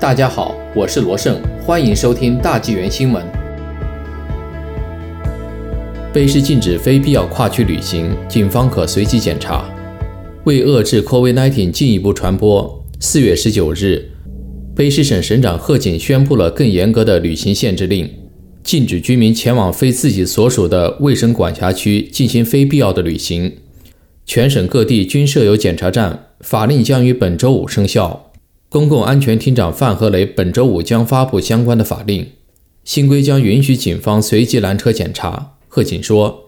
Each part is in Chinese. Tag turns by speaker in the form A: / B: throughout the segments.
A: 大家好，我是罗胜，欢迎收听大纪元新闻。卑诗禁止非必要跨区旅行，警方可随机检查。为遏制 COVID-19 进一步传播，四月十九日，卑诗省省长贺锦宣布了更严格的旅行限制令，禁止居民前往非自己所属的卫生管辖区进行非必要的旅行。全省各地均设有检查站，法令将于本周五生效。公共安全厅长范和雷本周五将发布相关的法令，新规将允许警方随机拦车检查。贺锦说，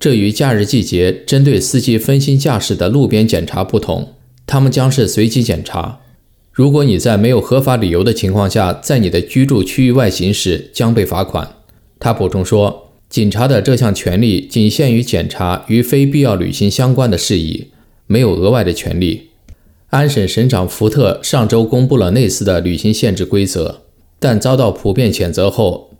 A: 这与假日季节针对司机分心驾驶的路边检查不同，他们将是随机检查。如果你在没有合法理由的情况下在你的居住区域外行驶，将被罚款。他补充说，警察的这项权利仅限于检查与非必要旅行相关的事宜，没有额外的权利。安省省长福特上周公布了类似的旅行限制规则，但遭到普遍谴责后，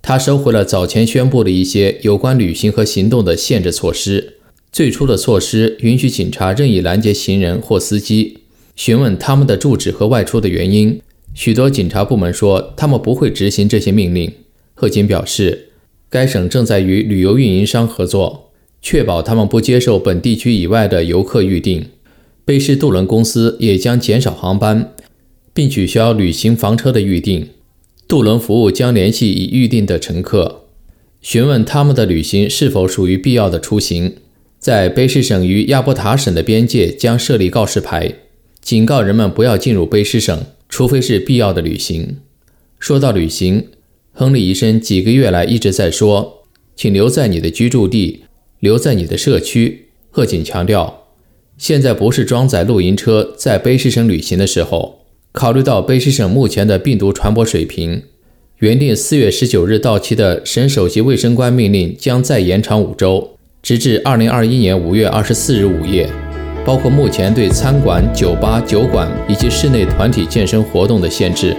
A: 他收回了早前宣布的一些有关旅行和行动的限制措施。最初的措施允许警察任意拦截行人或司机，询问他们的住址和外出的原因。许多警察部门说他们不会执行这些命令。贺锦表示，该省正在与旅游运营商合作，确保他们不接受本地区以外的游客预订。卑诗渡轮公司也将减少航班，并取消旅行房车的预订。渡轮服务将联系已预订的乘客，询问他们的旅行是否属于必要的出行。在卑诗省与亚伯塔省的边界将设立告示牌，警告人们不要进入卑诗省，除非是必要的旅行。说到旅行，亨利医生几个月来一直在说：“请留在你的居住地，留在你的社区。”贺锦强调。现在不是装载露营车在卑诗省旅行的时候。考虑到卑诗省目前的病毒传播水平，原定四月十九日到期的省首席卫生官命令将再延长五周，直至二零二一年五月二十四日午夜。包括目前对餐馆、酒吧、酒馆以及室内团体健身活动的限制。